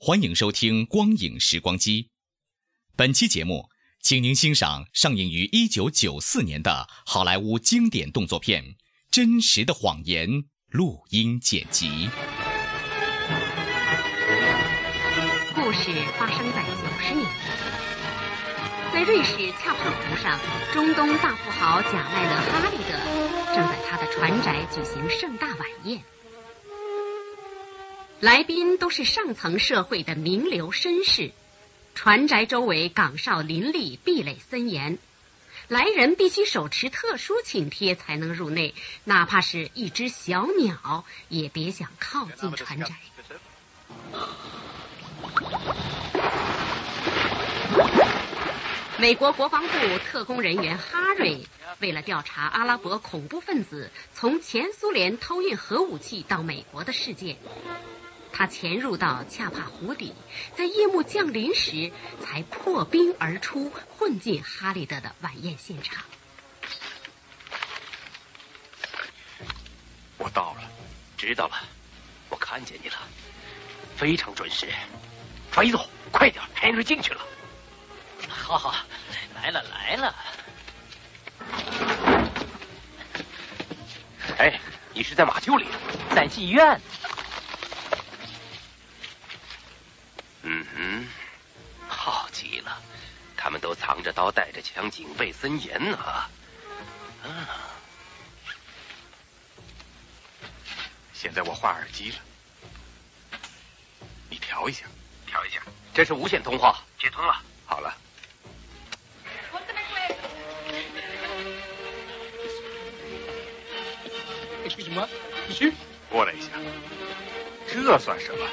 欢迎收听《光影时光机》。本期节目，请您欣赏上映于一九九四年的好莱坞经典动作片《真实的谎言》录音剪辑。故事发生在九十年代，在瑞士恰帕湖上，中东大富豪贾迈勒·哈利德正在他的船宅举行盛大晚宴。来宾都是上层社会的名流绅士，船宅周围岗哨林立，壁垒森严，来人必须手持特殊请帖才能入内，哪怕是一只小鸟，也别想靠近船宅。美国国防部特工人员哈瑞为了调查阿拉伯恐怖分子从前苏联偷运核武器到美国的事件，他潜入到恰帕湖底，在夜幕降临时才破冰而出，混进哈利德的晚宴现场。我到了，知道了，我看见你了，非常准时。抓一走，快点，Henry 进去了。好好，来了来了。哎，你是在马厩里？在妓院，嗯哼，好极了，他们都藏着刀，带着枪，警卫森严呢。啊，现在我换耳机了，你调一下。调一下，这是无线通话，接通了。好了，什么？咦过来一下，这算什么？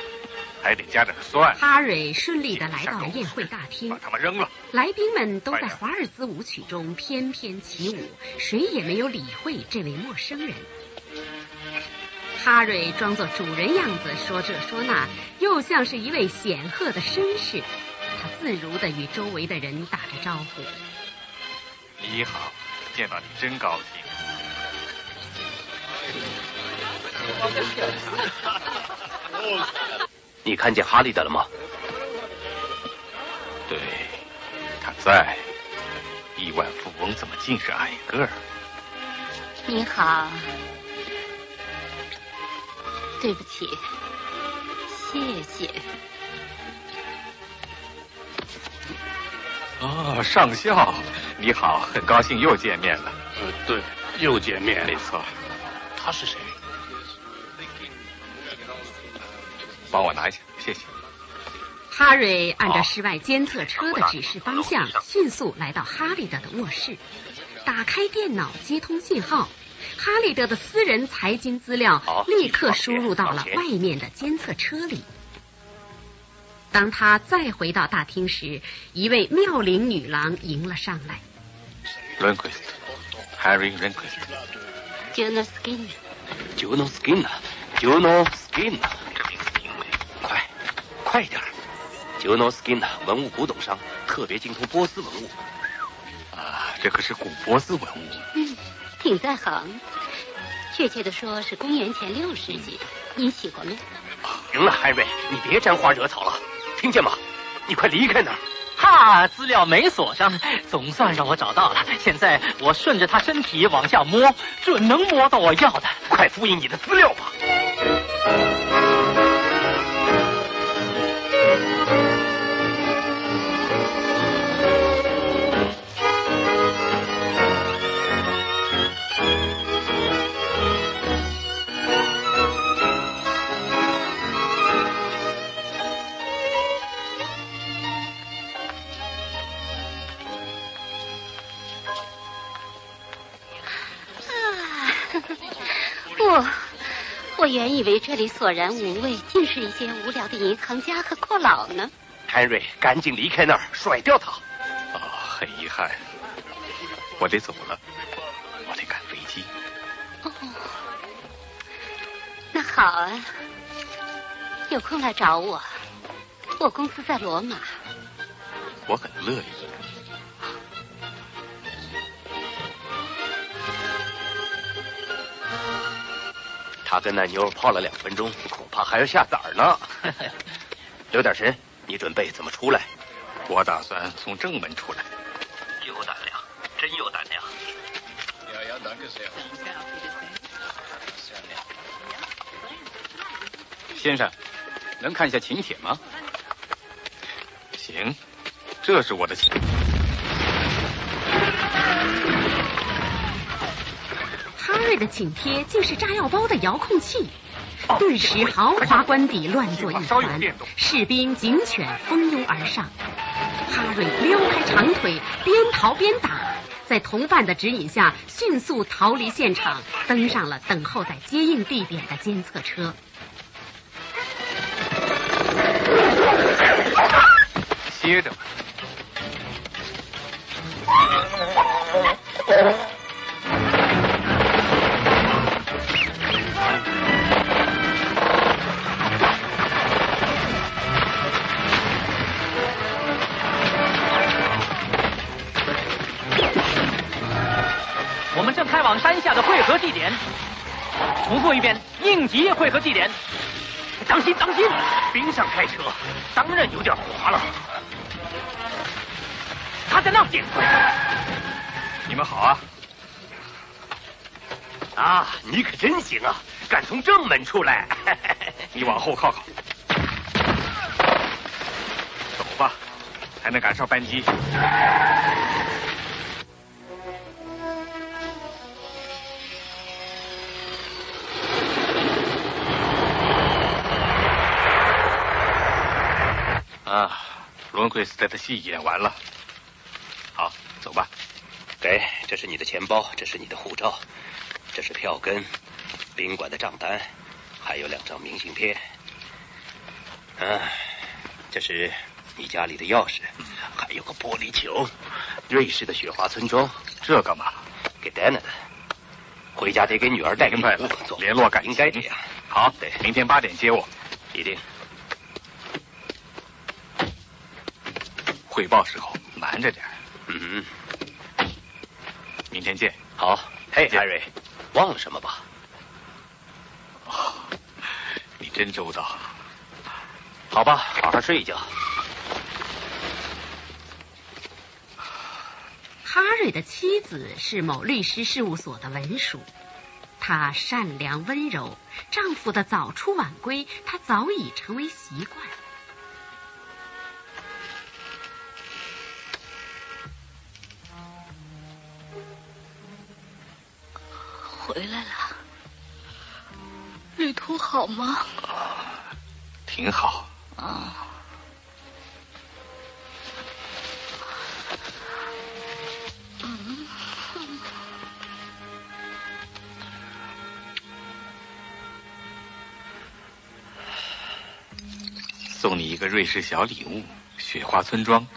还得加点蒜。哈瑞顺利的来到了宴会大厅把，他们扔了。来宾们都在华尔兹舞曲中翩翩起舞，谁也没有理会这位陌生人。哈瑞装作主人样子，说这说那，又像是一位显赫的绅士。他自如的与周围的人打着招呼。你好，见到你真高兴。你看见哈利的了吗？对，他在。亿万富翁怎么尽是矮个儿？你好，对不起，谢谢。哦，上校，你好，很高兴又见面了。呃，对，又见面没错，他是谁？帮我拿一下，谢谢。哈瑞按照室外监测车的指示方向，迅速来到哈利德的卧室，打开电脑接通信号。哈利德的私人财经资料立刻输入到了外面的监测车里。当他再回到大厅时，一位妙龄女郎迎了上来。Rehnquist，Harry Rehnquist，Jonas Skin，Juno Skinner，Juno Skinner，这名字英美，快，快点儿！Juno Skinner，文物古董商，特别精通波斯文物。啊，这可是古波斯文物。嗯，挺在行。确切的说是公元前六世纪的，您喜欢没？行了，海瑞，你别沾花惹草了，听见吗？你快离开那儿！哈，资料没锁上，总算让我找到了。现在我顺着他身体往下摸，准能摸到我要的。快复印你的资料吧。我原以为这里索然无味，竟是一些无聊的银行家和阔佬呢。汉瑞，赶紧离开那儿，甩掉他。啊，很遗憾，我得走了，我得赶飞机。哦，那好啊，有空来找我，我公司在罗马。我很乐意。他跟那妞泡了两分钟，恐怕还要下崽呢。留点神，你准备怎么出来？我打算从正门出来。有胆量，真有胆量。先生，能看一下请帖吗？行，这是我的请。的请帖竟是炸药包的遥控器，顿时豪华官邸乱作一团，士兵警犬蜂拥而上。哈瑞撩开长腿，边逃边打，在同伴的指引下，迅速逃离现场，登上了等候在接应地点的监测车。歇着吧。地点。重复一遍，应急汇合地点。当心，当心！冰上开车，当然有点滑了。他在那儿。你们好啊！啊，你可真行啊，敢从正门出来。你往后靠靠。走吧，还能赶上班机。伦奎斯特的戏演完了。好，走吧。给，这是你的钱包，这是你的护照，这是票根，宾馆的账单，还有两张明信片。啊，这是你家里的钥匙，还有个玻璃球。瑞士的雪花村庄，这干嘛？给 Dana 的。回家得给女儿带个礼物，联络感应该这样。好，对，明天八点接我，一定。汇报时候瞒着点。嗯，明天见。好，嘿，艾瑞，忘了什么吧？哦，你真周到。好吧，好好睡一觉。哈瑞的妻子是某律师事务所的文书，她善良温柔，丈夫的早出晚归，她早已成为习惯。回来了，旅途好吗？挺好。啊。嗯。送你一个瑞士小礼物，雪花村庄。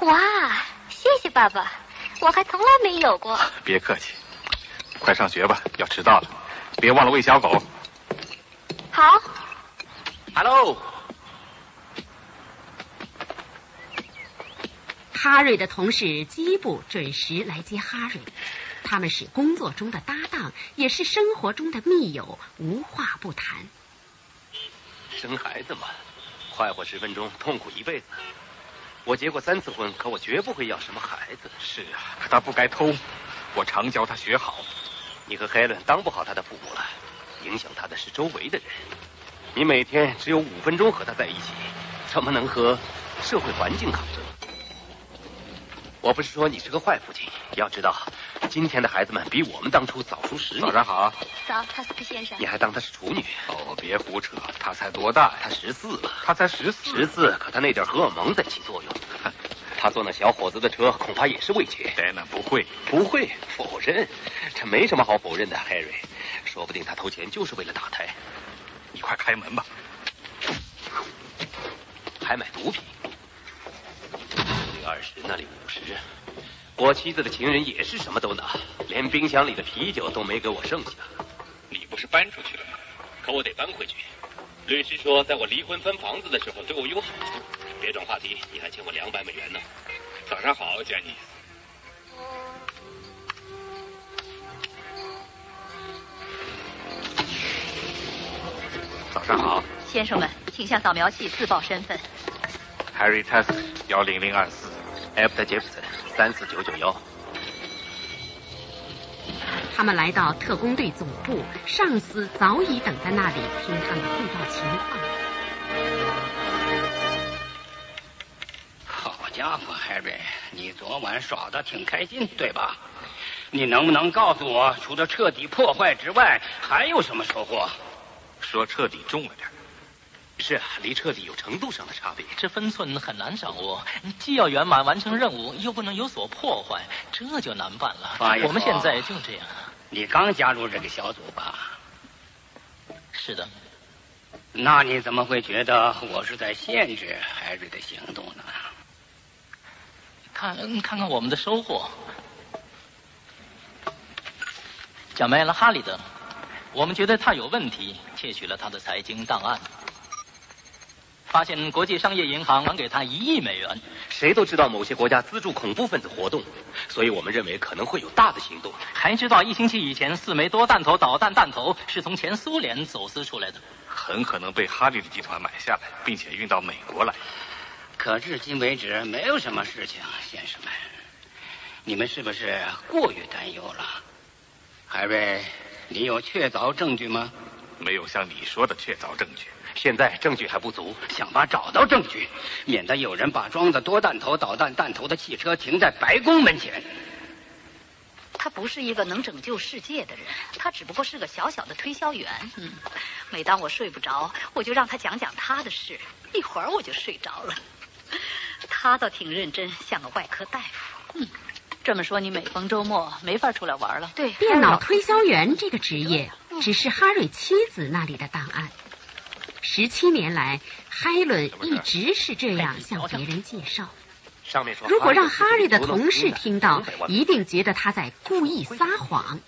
哇，谢谢爸爸，我还从来没有过。别客气。快上学吧，要迟到了，别忘了喂小狗。好。Hello。哈瑞的同事基布准时来接哈瑞，他们是工作中的搭档，也是生活中的密友，无话不谈。生孩子嘛，快活十分钟，痛苦一辈子。我结过三次婚，可我绝不会要什么孩子。是啊，可他不该偷，我常教他学好。你和海伦当不好他的父母了，影响他的是周围的人。你每天只有五分钟和他在一起，怎么能和社会环境抗争？我不是说你是个坏父亲，要知道，今天的孩子们比我们当初早熟十年。早上好，早，塔斯克先生。你还当她是处女？哦，别胡扯，她才多大？她十四了。她才十四，十四，可她那点荷尔蒙在起作用。他坐那小伙子的车，恐怕也是为钱。戴娜不会，不会否认，这没什么好否认的，Harry。说不定他偷钱就是为了打胎。你快开门吧。还买毒品？这里二十，那里五十。我妻子的情人也是什么都拿，连冰箱里的啤酒都没给我剩下。你不是搬出去了吗？可我得搬回去。律师说，在我离婚分房子的时候对我有好处。别转话题，你还欠我两百美元呢。早上好，杰尼。早上好，先生们，请向扫描器自报身份。Harry Test 幺零零二四，After Jefferson 三四九九幺。他们来到特工队总部，上司早已等在那里听他们汇报情况。家伙，Harry，你昨晚耍的挺开心，对吧？你能不能告诉我，除了彻底破坏之外，还有什么收获？说彻底重了点。是啊，离彻底有程度上的差别，这分寸很难掌握。既要圆满完成任务，又不能有所破坏，这就难办了。我们现在就这样。你刚加入这个小组吧？是的。那你怎么会觉得我是在限制海瑞的行动呢？看，看看我们的收获。讲没了哈里德，我们觉得他有问题，窃取了他的财经档案。发现国际商业银行还给他一亿美元。谁都知道某些国家资助恐怖分子活动，所以我们认为可能会有大的行动。还知道一星期以前四枚多弹头导弹弹头是从前苏联走私出来的，很可能被哈利的集团买下来，并且运到美国来。可至今为止没有什么事情，先生们，你们是不是过于担忧了？海瑞，你有确凿证据吗？没有像你说的确凿证据。现在证据还不足，想法找到证据，免得有人把装着多弹头导弹弹头的汽车停在白宫门前。他不是一个能拯救世界的人，他只不过是个小小的推销员。嗯，每当我睡不着，我就让他讲讲他的事，一会儿我就睡着了。他倒挺认真，像个外科大夫。嗯，这么说你每逢周末没法出来玩了？对，电脑推销员这个职业只是哈瑞妻子那里的档案。十七年来，海伦一直是这样向别人介绍。上面说，如果让哈瑞的同事听到，一定觉得他在故意撒谎。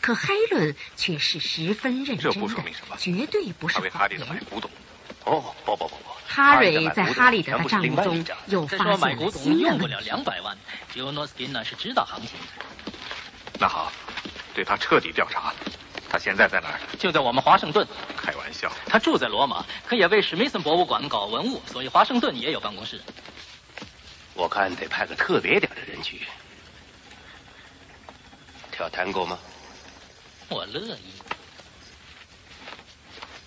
可海伦却是十分认真的，绝对不是谎言。哦，不不不不，哈瑞在哈利德的账目中又发现了新用不了两百万，吉欧诺斯金呢是知道行情的。那好，对他彻底调查。他现在在哪儿？就在我们华盛顿。开玩笑，他住在罗马，可也为史密森博物馆搞文物，所以华盛顿也有办公室。我看得派个特别点的人去。跳探戈吗？我乐意。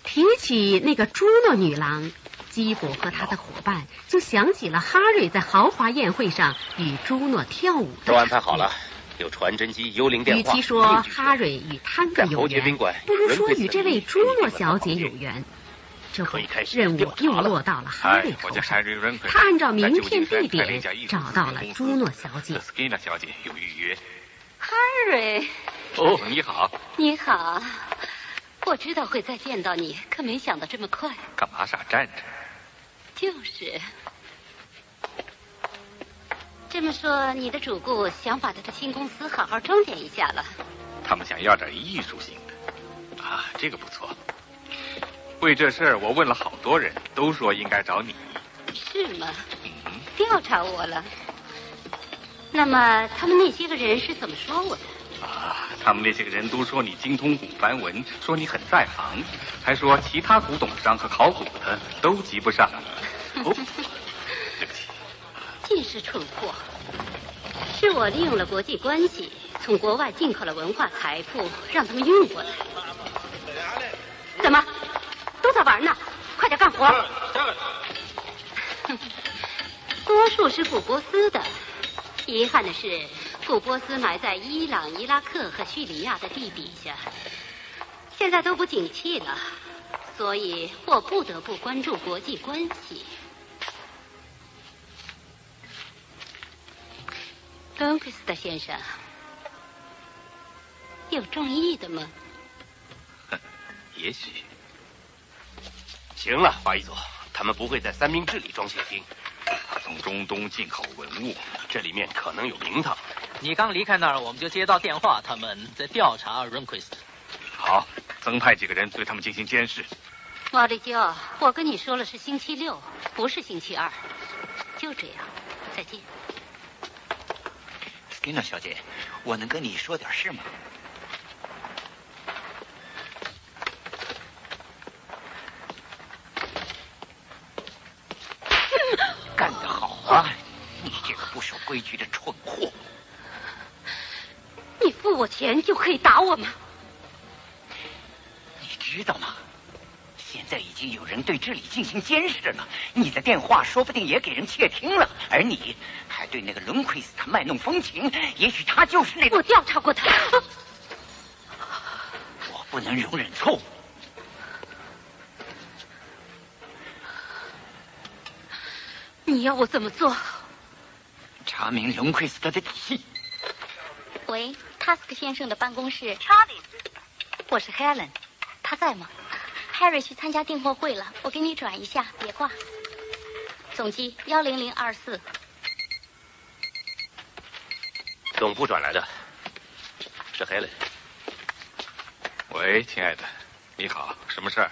提起那个朱诺女郎，基伯和他的伙伴就想起了哈瑞在豪华宴会上与朱诺跳舞。都安排好了。有传真机、幽灵电话。与其说哈瑞与汤克有缘，不如说与这位朱诺小姐有缘。这回任务又落到了哈瑞头上。他按照名片地点找到了朱诺小姐。斯金娜小姐有预约。哈瑞。哦，你好。你好。我知道会再见到你，可没想到这么快。干嘛傻站着？就是。这么说，你的主顾想把他的新公司好好装点一下了。他们想要点艺术性的，啊，这个不错。为这事儿，我问了好多人，都说应该找你。是吗？嗯调查我了。那么，他们那些个人是怎么说我的？啊，他们那些个人都说你精通古梵文，说你很在行，还说其他古董商和考古的都及不上 尽是蠢货！是我利用了国际关系，从国外进口了文化财富，让他们运过来。怎么，都在玩呢？快点干活！多数是古波斯的，遗憾的是，古波斯埋在伊朗、伊拉克和叙利亚的地底下，现在都不景气了，所以我不得不关注国际关系。恩克斯特先生，有中意的吗？也许。行了，法医组，他们不会在三明治里装血清。他从中东进口文物，这里面可能有名堂。你刚离开那儿，我们就接到电话，他们在调查 u i s t 好，增派几个人对他们进行监视。瓦利娇，我跟你说了是星期六，不是星期二。就这样，再见。斯蒂娜小姐，我能跟你说点事吗？干得好啊！你这个不守规矩的蠢货！你付我钱就可以打我吗？你知道吗？现在已经有人对这里进行监视了，你的电话说不定也给人窃听了，而你还对那个伦奎斯他卖弄风情，也许他就是那个……我调查过他，我不能容忍错误。你要我怎么做？查明龙奎斯特的底细。喂塔斯克先生的办公室。我是 Helen，他在吗？Harry 去参加订货会了，我给你转一下，别挂。总机幺零零二四。总部转来的，是 Helen。喂，亲爱的，你好，什么事儿？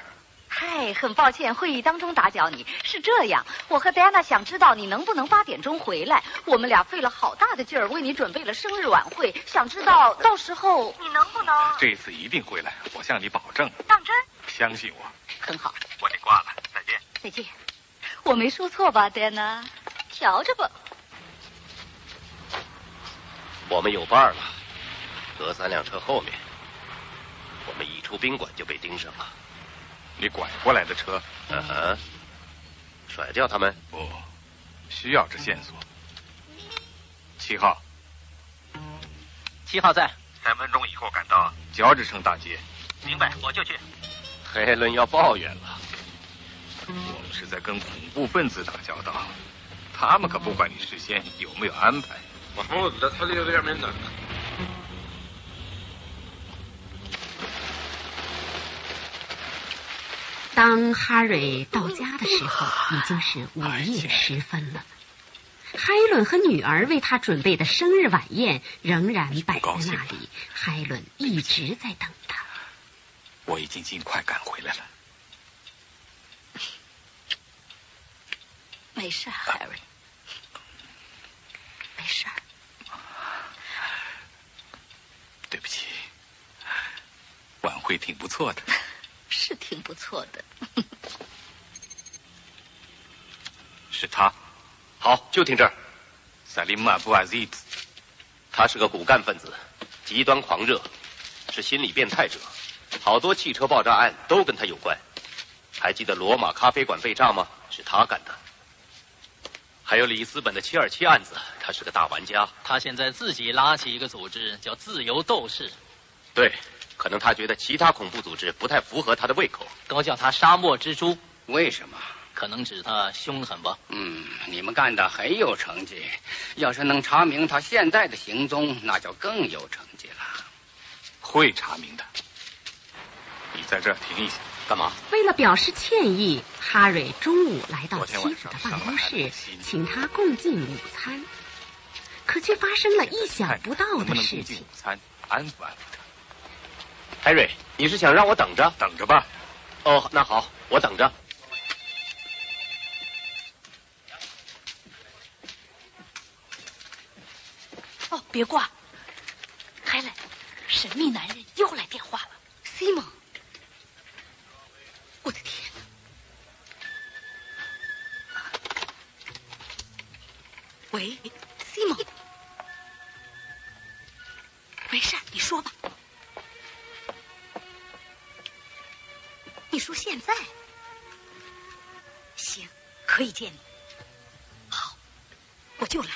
嗨，很抱歉，会议当中打搅你。是这样，我和戴安娜想知道你能不能八点钟回来。我们俩费了好大的劲儿为你准备了生日晚会，想知道到时候你能不能？这次一定回来，我向你保证。当真？相信我。很好，我得挂了，再见。再见。我没说错吧，戴安娜？瞧着吧。我们有伴儿了，隔三辆车后面。我们一出宾馆就被盯上了。你拐过来的车？嗯哼。甩掉他们？不，需要这线索。七号。七号在。三分钟以后赶到乔治城大街。明白，我就去。黑伦要抱怨了。我们是在跟恐怖分子打交道，他们可不管你事先有没有安排。我我在他这边面呢。当哈瑞到家的时候，已经是午夜时分了。海伦和女儿为他准备的生日晚宴仍然摆在那里，海伦一直在等他。我已经尽快赶回来了。没事，Harry，没事。对不起，晚会挺不错的。是挺不错的。是他，好，就听这儿。萨利马布阿兹，他是个骨干分子，极端狂热，是心理变态者。好多汽车爆炸案都跟他有关。还记得罗马咖啡馆被炸吗？是他干的。还有里斯本的七二七案子，他是个大玩家。他现在自己拉起一个组织，叫自由斗士。对。可能他觉得其他恐怖组织不太符合他的胃口，都叫他沙漠蜘蛛。为什么？可能指他凶狠吧。嗯，你们干的很有成绩。要是能查明他现在的行踪，那就更有成绩了。会查明的。你在这儿停一下，干嘛？为了表示歉意，哈瑞中午来到妻子的办公室，请他共进午餐，可却发生了意想不到的事情。午餐安抚安抚他。海瑞，你是想让我等着？等着吧。哦，那好，我等着。哦，别挂。海伦，神秘男人又来电话了。西蒙，我的天！喂，西蒙，没事，你说吧。你说现在行，可以见你。好，我就来。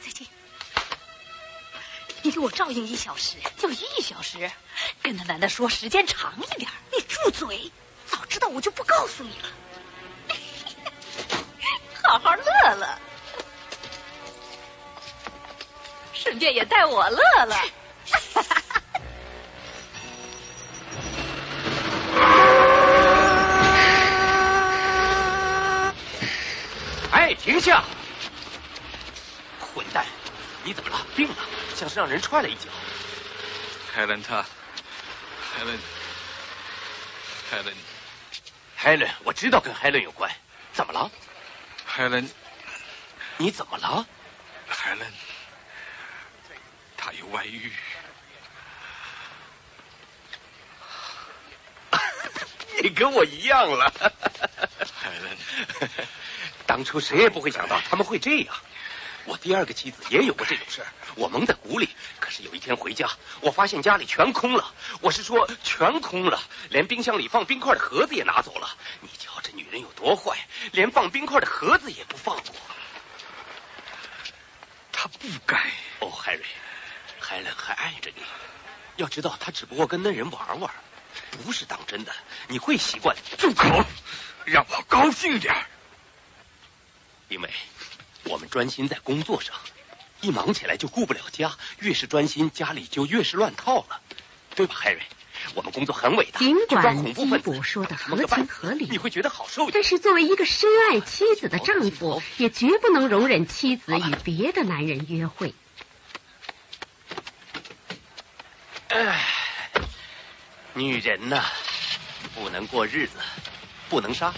再见。你给我照应一小时，就一小时。跟那男的说时间长一点你住嘴早知道我就不告诉你了。好好乐乐顺便也带我乐乐哎停下！混蛋你怎么了？病了像是让人踹了一脚。凯文特海伦，海伦，海伦，我知道跟海伦有关。怎么了？海伦，你怎么了？海伦，他有外遇。你跟我一样了，海伦。当初谁也不会想到他们会这样。我第二个妻子也有过这种事我蒙在鼓里。有一天回家，我发现家里全空了。我是说全空了，连冰箱里放冰块的盒子也拿走了。你瞧这女人有多坏，连放冰块的盒子也不放过。她不该。哦，海瑞，海伦还爱着你。要知道，他只不过跟那人玩玩，不是当真的。你会习惯。住口！让我高兴点因为我们专心在工作上，一忙起来就顾不了家。越是专心，家里就越是乱套了，对吧，海瑞？我们工作很伟大。尽管基普说的合情合理，你会觉得好受。但是作为一个深爱妻子的丈夫，也绝不能容忍妻子与别的男人约会。哎，女人呐，不能过日子，不能杀。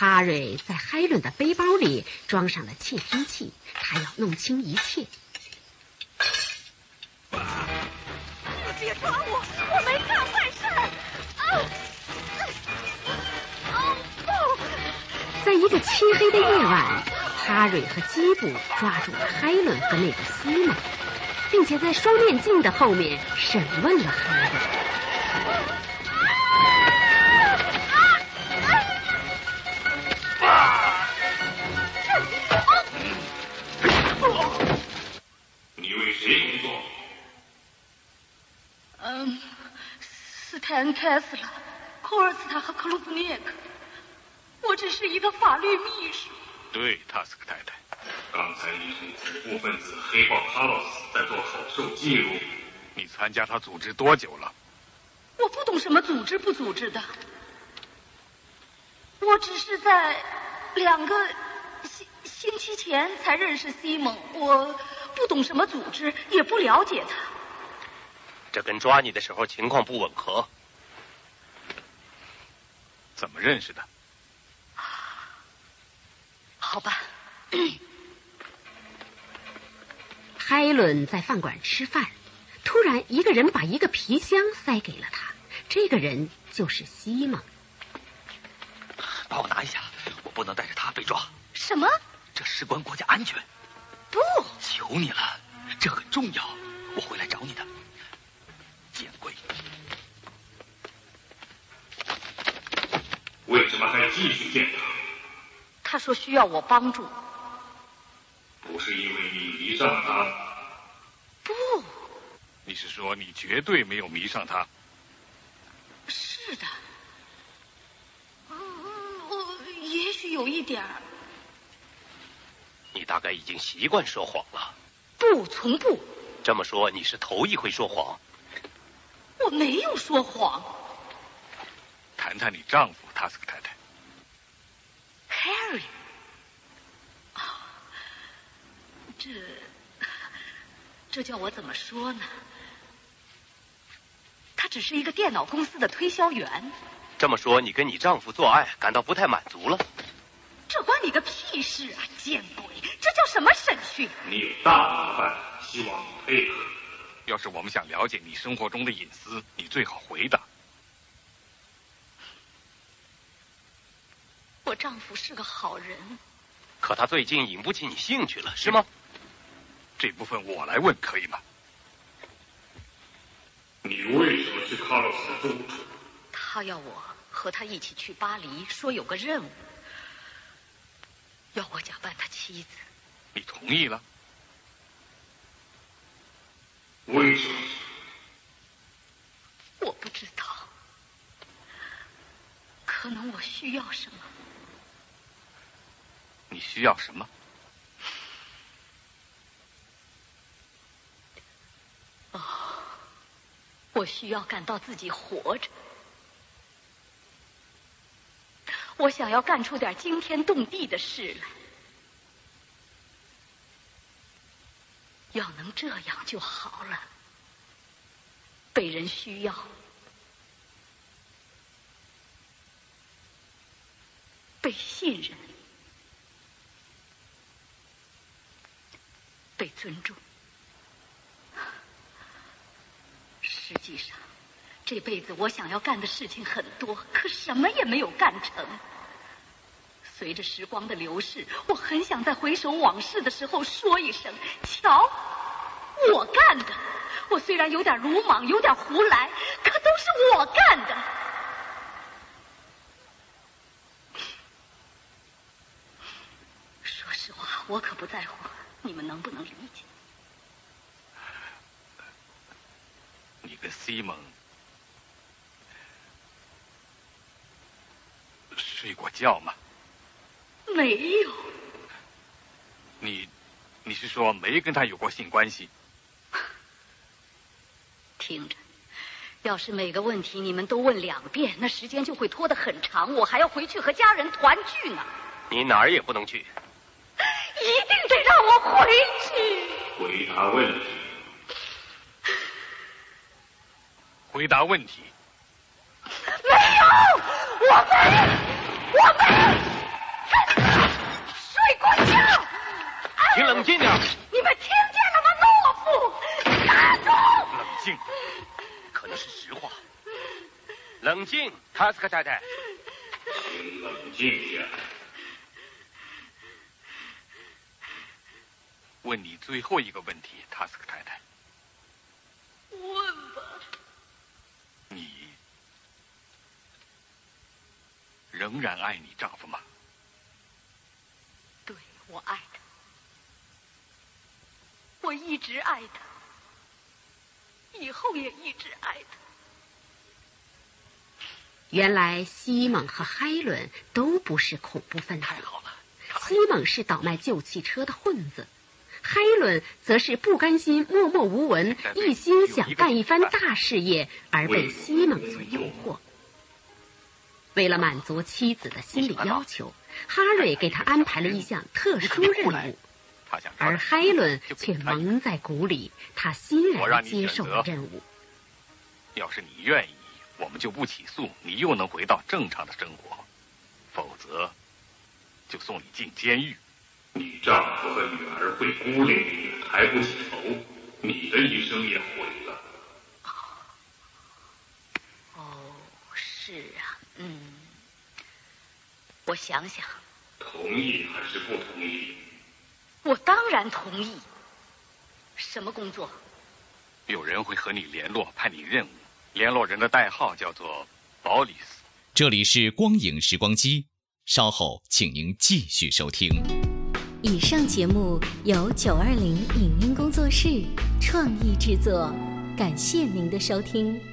哈瑞在海伦的背包里装上了窃听器，他要弄清一切。别抓我，我没干坏事。啊！在一个漆黑的夜晚，哈瑞和基布抓住了海伦和那个司马，并且在双面镜的后面审问了海伦。谁工作？嗯，斯泰恩开死了，科尔斯塔和克鲁夫涅克。我只是一个法律秘书。对，塔斯克太太。刚才你同恐怖分子黑豹卡洛斯在做口授记录。你参加他组织多久了？我不懂什么组织不组织的。我只是在两个星星期前才认识西蒙，我不懂什么组织，也不了解他。这跟抓你的时候情况不吻合。怎么认识的？好吧。海伦在饭馆吃饭，突然一个人把一个皮箱塞给了他，这个人就是西蒙。帮我拿一下，我不能带着他被抓。什么？这事关国家安全。不，求你了，这很重要，我会来找你的。见鬼！为什么还继续见他？他说需要我帮助。不是因为你迷上他。不。你是说你绝对没有迷上他？是的。也许有一点儿。你大概已经习惯说谎了。不，从不。这么说，你是头一回说谎。我没有说谎。谈谈你丈夫塔斯克太太。Harry。啊，这这叫我怎么说呢？他只是一个电脑公司的推销员。这么说，你跟你丈夫做爱感到不太满足了？这关你个屁事啊！见鬼！这叫什么审讯？你有大麻烦，希望你配合。要是我们想了解你生活中的隐私，你最好回答。我丈夫是个好人，可他最近引不起你兴趣了，是吗？这部分我来问可以吗？你为什么去卡洛斯的住处？他要我和他一起去巴黎，说有个任务，要我假扮他妻子。你同意了？为什么？我不知道，可能我需要什么。你需要什么？哦，我需要感到自己活着。我想要干出点惊天动地的事来。要能这样就好了。被人需要，被信任，被尊重。实际上，这辈子我想要干的事情很多，可什么也没有干成。随着时光的流逝，我很想在回首往事的时候说一声：“瞧，我干的。”我虽然有点鲁莽，有点胡来，可都是我干的。说实话，我可不在乎你们能不能理解。你跟西蒙睡过觉吗？没有。你，你是说没跟他有过性关系？听着，要是每个问题你们都问两遍，那时间就会拖得很长，我还要回去和家人团聚呢。你哪儿也不能去，一定得让我回去。回答问题。回答问题。没有，我没，你冷静点。你们听见了吗，懦夫？打住！冷静。可能是实话。冷静，塔斯克太太。请冷静下。问你最后一个问题，塔斯克太太。问吧。你仍然爱你丈夫吗？对，我爱他。我一直爱他。以后也一直爱他。原来西蒙和海伦都不是恐怖分子。太好了，西蒙是倒卖旧汽车的混子，海伦则是不甘心默默无闻，一心想干一番大事业，而被西蒙所诱惑。为了满足妻子的心理要求，哈瑞给他安排了一项特殊任务。而海伦 却蒙在鼓里，他欣然接受了任务。要是你愿意，我们就不起诉，你又能回到正常的生活；否则，就送你进监狱。你丈夫和女儿会孤立你，抬不起头，你的一生也毁了。哦，是啊，嗯，我想想。同意还是不同意？我当然同意。什么工作？有人会和你联络，派你任务。联络人的代号叫做保里斯。这里是光影时光机，稍后请您继续收听。以上节目由九二零影音工作室创意制作，感谢您的收听。